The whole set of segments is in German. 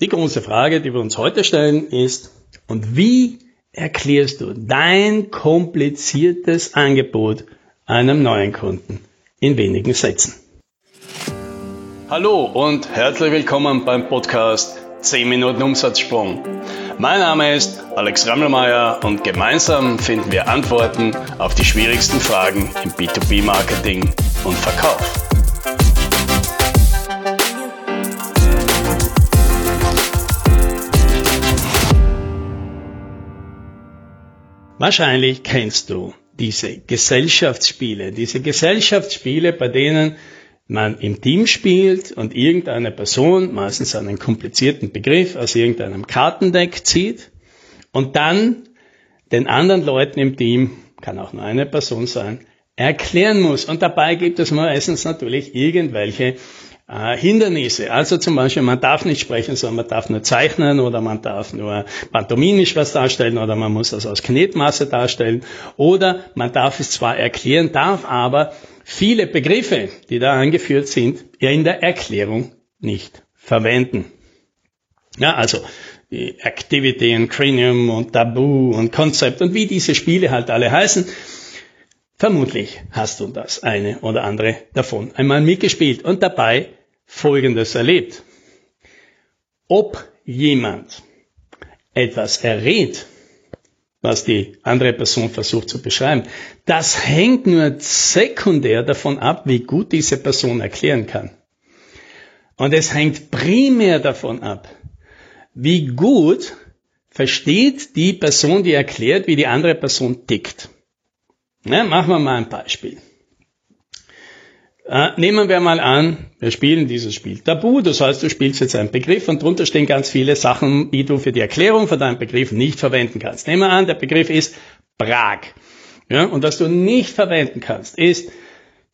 Die große Frage, die wir uns heute stellen, ist, und wie erklärst du dein kompliziertes Angebot einem neuen Kunden in wenigen Sätzen? Hallo und herzlich willkommen beim Podcast 10 Minuten Umsatzsprung. Mein Name ist Alex Rammelmeier und gemeinsam finden wir Antworten auf die schwierigsten Fragen im B2B-Marketing und Verkauf. Wahrscheinlich kennst du diese Gesellschaftsspiele, diese Gesellschaftsspiele, bei denen man im Team spielt und irgendeine Person, meistens einen komplizierten Begriff aus irgendeinem Kartendeck zieht und dann den anderen Leuten im Team, kann auch nur eine Person sein, erklären muss. Und dabei gibt es meistens natürlich irgendwelche äh, Hindernisse. Also zum Beispiel, man darf nicht sprechen, sondern man darf nur zeichnen oder man darf nur pantomimisch was darstellen oder man muss das aus Knetmasse darstellen oder man darf es zwar erklären, darf aber viele Begriffe, die da angeführt sind, in der Erklärung nicht verwenden. Ja, also die Activity und Cranium und Tabu und Concept und wie diese Spiele halt alle heißen. Vermutlich hast du das eine oder andere davon einmal mitgespielt und dabei Folgendes erlebt. Ob jemand etwas errät, was die andere Person versucht zu beschreiben, das hängt nur sekundär davon ab, wie gut diese Person erklären kann. Und es hängt primär davon ab, wie gut versteht die Person, die erklärt, wie die andere Person tickt. Ja, machen wir mal ein Beispiel. Äh, nehmen wir mal an, wir spielen dieses Spiel Tabu, das heißt, du spielst jetzt einen Begriff und drunter stehen ganz viele Sachen, die du für die Erklärung von deinem Begriff nicht verwenden kannst. Nehmen wir an, der Begriff ist Prag. Ja, und was du nicht verwenden kannst, ist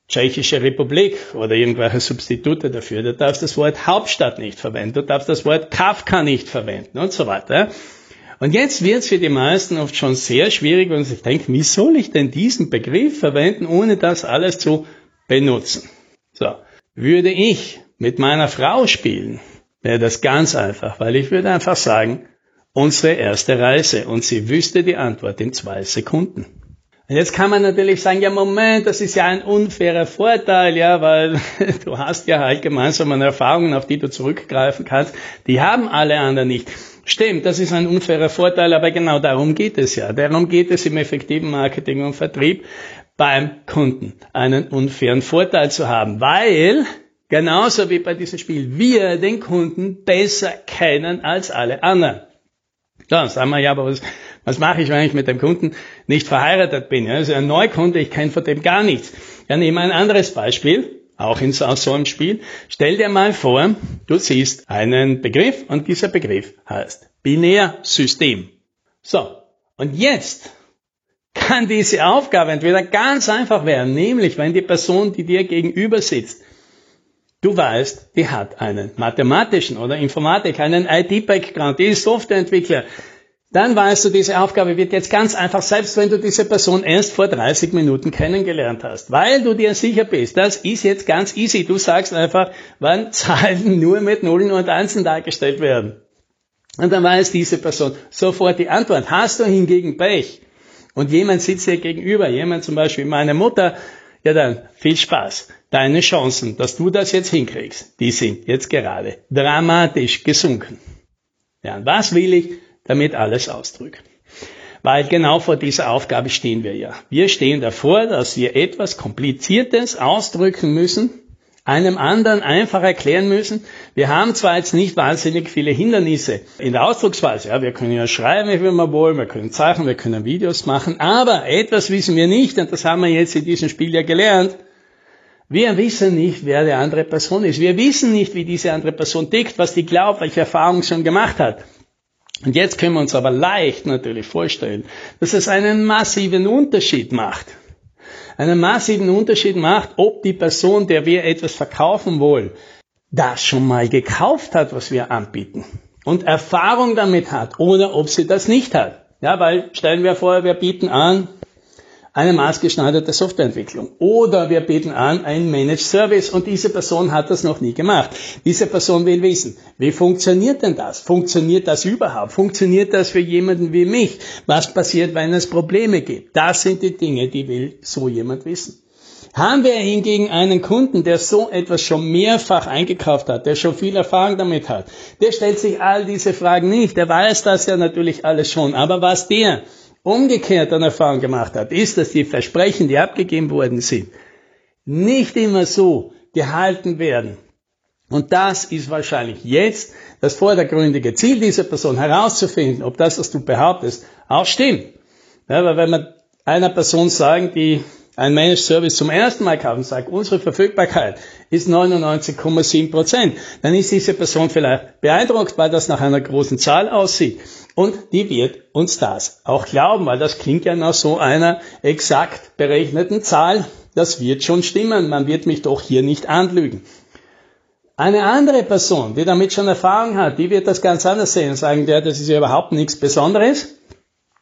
Tschechische Republik oder irgendwelche Substitute dafür. Du darfst das Wort Hauptstadt nicht verwenden, du darfst das Wort Kafka nicht verwenden und so weiter. Und jetzt wird es für die meisten oft schon sehr schwierig, wenn sie sich denken, wie soll ich denn diesen Begriff verwenden, ohne das alles zu benutzen. So, würde ich mit meiner Frau spielen, wäre das ganz einfach, weil ich würde einfach sagen, unsere erste Reise und sie wüsste die Antwort in zwei Sekunden. Und jetzt kann man natürlich sagen, ja Moment, das ist ja ein unfairer Vorteil, ja, weil du hast ja halt gemeinsame Erfahrungen, auf die du zurückgreifen kannst. Die haben alle anderen nicht. Stimmt, das ist ein unfairer Vorteil, aber genau darum geht es ja. Darum geht es im effektiven Marketing und Vertrieb, beim Kunden einen unfairen Vorteil zu haben, weil genauso wie bei diesem Spiel wir den Kunden besser kennen als alle anderen. Dann sagen wir, ja, aber was, was mache ich, wenn ich mit dem Kunden nicht verheiratet bin? Ja, also ein Neukunde, ich kenne von dem gar nichts. Ja, nehmen wir ein anderes Beispiel, auch in so einem Spiel. Stell dir mal vor, du siehst einen Begriff und dieser Begriff heißt Binärsystem. So, und jetzt kann diese Aufgabe entweder ganz einfach werden, nämlich wenn die Person, die dir gegenüber sitzt, du weißt, die hat einen mathematischen oder Informatik, einen IT-Background, die ist Softwareentwickler, dann weißt du, diese Aufgabe wird jetzt ganz einfach, selbst wenn du diese Person erst vor 30 Minuten kennengelernt hast, weil du dir sicher bist, das ist jetzt ganz easy. Du sagst einfach, wann Zahlen nur mit Nullen und Einsen dargestellt werden. Und dann weiß diese Person sofort die Antwort. Hast du hingegen Pech, und jemand sitzt dir gegenüber, jemand zum Beispiel meine Mutter, ja dann viel Spaß. Deine Chancen, dass du das jetzt hinkriegst, die sind jetzt gerade dramatisch gesunken. Ja, und was will ich damit alles ausdrücken? Weil genau vor dieser Aufgabe stehen wir ja. Wir stehen davor, dass wir etwas Kompliziertes ausdrücken müssen, einem anderen einfach erklären müssen. Wir haben zwar jetzt nicht wahnsinnig viele Hindernisse in der Ausdrucksweise. Ja, wir können ja schreiben, wie wir wollen, wir können zeichnen, wir können Videos machen, aber etwas wissen wir nicht, und das haben wir jetzt in diesem Spiel ja gelernt. Wir wissen nicht, wer die andere Person ist. Wir wissen nicht, wie diese andere Person tickt, was die glaubt, welche Erfahrungen schon gemacht hat. Und jetzt können wir uns aber leicht natürlich vorstellen, dass es einen massiven Unterschied macht einen massiven Unterschied macht, ob die Person, der wir etwas verkaufen wollen, das schon mal gekauft hat, was wir anbieten und Erfahrung damit hat oder ob sie das nicht hat. Ja, weil stellen wir vor, wir bieten an eine maßgeschneiderte Softwareentwicklung. Oder wir bieten an ein Managed Service und diese Person hat das noch nie gemacht. Diese Person will wissen, wie funktioniert denn das? Funktioniert das überhaupt? Funktioniert das für jemanden wie mich? Was passiert, wenn es Probleme gibt? Das sind die Dinge, die will so jemand wissen. Haben wir hingegen einen Kunden, der so etwas schon mehrfach eingekauft hat, der schon viel Erfahrung damit hat, der stellt sich all diese Fragen nicht, der weiß das ja natürlich alles schon, aber was der umgekehrt an Erfahrung gemacht hat, ist, dass die Versprechen, die abgegeben worden sind, nicht immer so gehalten werden. Und das ist wahrscheinlich jetzt das vordergründige Ziel dieser Person herauszufinden, ob das, was du behauptest, auch stimmt. Ja, weil wenn man einer Person sagen, die ein Managed Service zum ersten Mal kaufen, sagt, unsere Verfügbarkeit ist 99,7 Prozent, dann ist diese Person vielleicht beeindruckt, weil das nach einer großen Zahl aussieht. Und die wird uns das auch glauben, weil das klingt ja nach so einer exakt berechneten Zahl. Das wird schon stimmen. Man wird mich doch hier nicht anlügen. Eine andere Person, die damit schon Erfahrung hat, die wird das ganz anders sehen und sagen, ja, das ist ja überhaupt nichts Besonderes.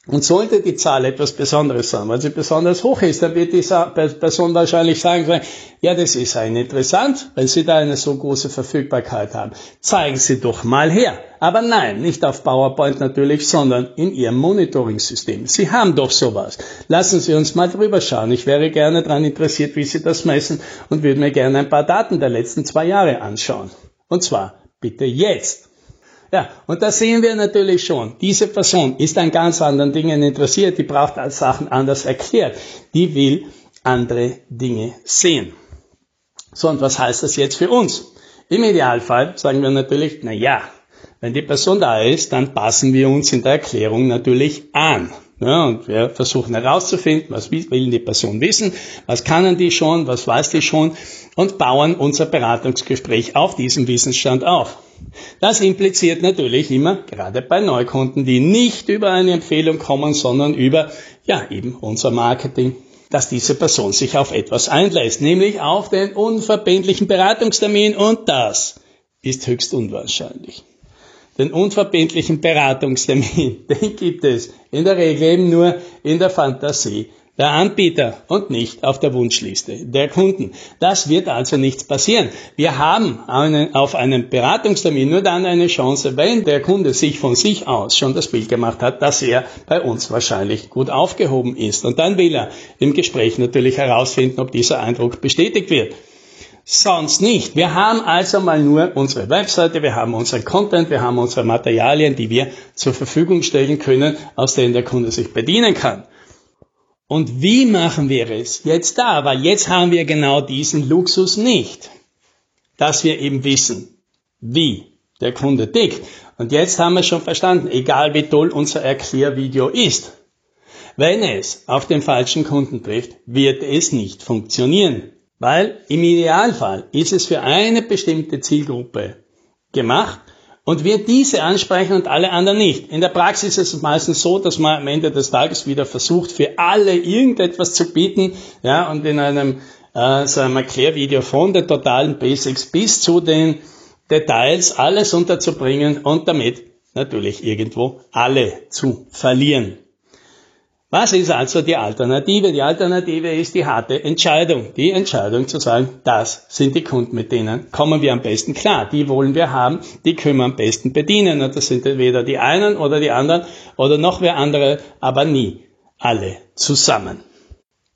Und sollte die Zahl etwas Besonderes sein, weil sie besonders hoch ist, dann wird die Person wahrscheinlich sagen, ja, das ist ein interessant, wenn Sie da eine so große Verfügbarkeit haben. Zeigen Sie doch mal her. Aber nein, nicht auf PowerPoint natürlich, sondern in Ihrem Monitoring-System. Sie haben doch sowas. Lassen Sie uns mal drüber schauen. Ich wäre gerne daran interessiert, wie Sie das messen und würde mir gerne ein paar Daten der letzten zwei Jahre anschauen. Und zwar bitte jetzt. Ja, und da sehen wir natürlich schon, diese Person ist an ganz anderen Dingen interessiert, die braucht als Sachen anders erklärt, die will andere Dinge sehen. So, und was heißt das jetzt für uns? Im Idealfall sagen wir natürlich, na ja, wenn die Person da ist, dann passen wir uns in der Erklärung natürlich an. Ja, und wir versuchen herauszufinden, was will die Person wissen, was kann die schon, was weiß die schon und bauen unser Beratungsgespräch auf diesem Wissensstand auf. Das impliziert natürlich immer, gerade bei Neukunden, die nicht über eine Empfehlung kommen, sondern über, ja, eben unser Marketing, dass diese Person sich auf etwas einlässt, nämlich auf den unverbindlichen Beratungstermin und das ist höchst unwahrscheinlich. Den unverbindlichen Beratungstermin, den gibt es in der Regel eben nur in der Fantasie der Anbieter und nicht auf der Wunschliste der Kunden. Das wird also nichts passieren. Wir haben einen, auf einen Beratungstermin nur dann eine Chance, wenn der Kunde sich von sich aus schon das Bild gemacht hat, dass er bei uns wahrscheinlich gut aufgehoben ist. Und dann will er im Gespräch natürlich herausfinden, ob dieser Eindruck bestätigt wird. Sonst nicht. Wir haben also mal nur unsere Webseite, wir haben unseren Content, wir haben unsere Materialien, die wir zur Verfügung stellen können, aus denen der Kunde sich bedienen kann. Und wie machen wir es jetzt da? Weil jetzt haben wir genau diesen Luxus nicht, dass wir eben wissen, wie der Kunde tickt. Und jetzt haben wir schon verstanden, egal wie toll unser Erklärvideo ist, wenn es auf den falschen Kunden trifft, wird es nicht funktionieren. Weil im Idealfall ist es für eine bestimmte Zielgruppe gemacht und wird diese ansprechen und alle anderen nicht. In der Praxis ist es meistens so, dass man am Ende des Tages wieder versucht, für alle irgendetwas zu bieten, ja, und in einem äh, so einem Erklärvideo von den totalen Basics bis zu den Details alles unterzubringen und damit natürlich irgendwo alle zu verlieren. Was ist also die Alternative? Die Alternative ist die harte Entscheidung. Die Entscheidung zu sagen, das sind die Kunden, mit denen kommen wir am besten klar. Die wollen wir haben, die können wir am besten bedienen. Und das sind entweder die einen oder die anderen oder noch wer andere, aber nie alle zusammen.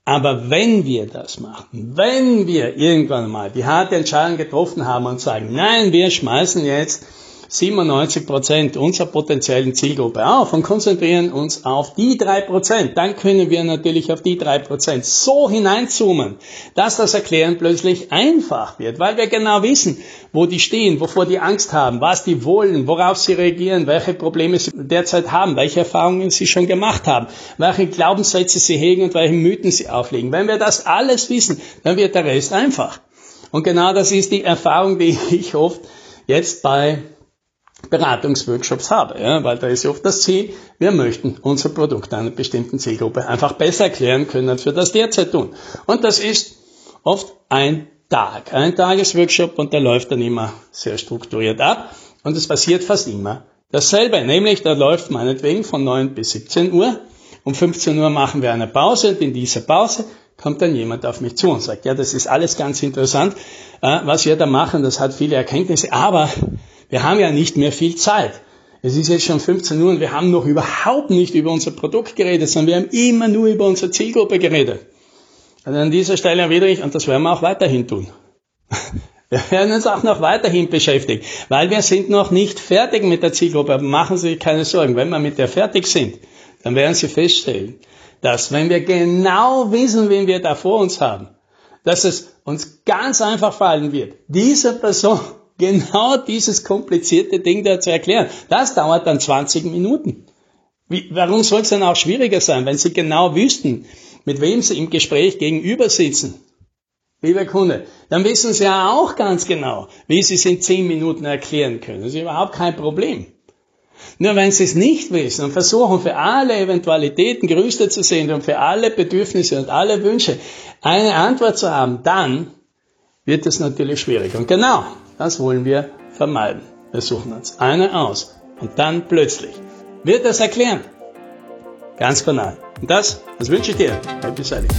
Aber wenn wir das machen, wenn wir irgendwann mal die harte Entscheidung getroffen haben und sagen, nein, wir schmeißen jetzt 97 Prozent unserer potenziellen Zielgruppe auf und konzentrieren uns auf die drei Prozent, dann können wir natürlich auf die drei Prozent so hineinzoomen, dass das Erklären plötzlich einfach wird, weil wir genau wissen, wo die stehen, wovor die Angst haben, was die wollen, worauf sie reagieren, welche Probleme sie derzeit haben, welche Erfahrungen sie schon gemacht haben, welche Glaubenssätze sie hegen und welche Mythen sie auflegen. Wenn wir das alles wissen, dann wird der Rest einfach. Und genau das ist die Erfahrung, die ich oft jetzt bei Beratungsworkshops habe, ja, weil da ist ja oft das Ziel, wir möchten unser Produkt einer bestimmten Zielgruppe einfach besser erklären können, als wir das derzeit tun. Und das ist oft ein Tag, ein Tagesworkshop und der läuft dann immer sehr strukturiert ab. Und es passiert fast immer dasselbe, nämlich da läuft meinetwegen von 9 bis 17 Uhr. Um 15 Uhr machen wir eine Pause und in dieser Pause kommt dann jemand auf mich zu und sagt, ja, das ist alles ganz interessant, äh, was wir da machen, das hat viele Erkenntnisse, aber wir haben ja nicht mehr viel Zeit. Es ist jetzt schon 15 Uhr und wir haben noch überhaupt nicht über unser Produkt geredet, sondern wir haben immer nur über unsere Zielgruppe geredet. Und an dieser Stelle erwidere ich, und das werden wir auch weiterhin tun. Wir werden uns auch noch weiterhin beschäftigen, weil wir sind noch nicht fertig mit der Zielgruppe. Machen Sie sich keine Sorgen, wenn wir mit der fertig sind, dann werden Sie feststellen, dass wenn wir genau wissen, wen wir da vor uns haben, dass es uns ganz einfach fallen wird, dieser Person genau dieses komplizierte Ding da zu erklären. Das dauert dann 20 Minuten. Wie, warum soll es denn auch schwieriger sein, wenn Sie genau wüssten, mit wem Sie im Gespräch gegenüber sitzen? Lieber Kunde, dann wissen Sie ja auch ganz genau, wie Sie es in 10 Minuten erklären können. Das ist überhaupt kein Problem. Nur wenn Sie es nicht wissen und versuchen, für alle Eventualitäten gerüstet zu sehen und für alle Bedürfnisse und alle Wünsche eine Antwort zu haben, dann wird es natürlich schwierig. Und genau das wollen wir vermeiden. Wir suchen uns eine aus und dann plötzlich wird das erklären. Ganz banal. Und das, das wünsche ich dir. Happy Selling.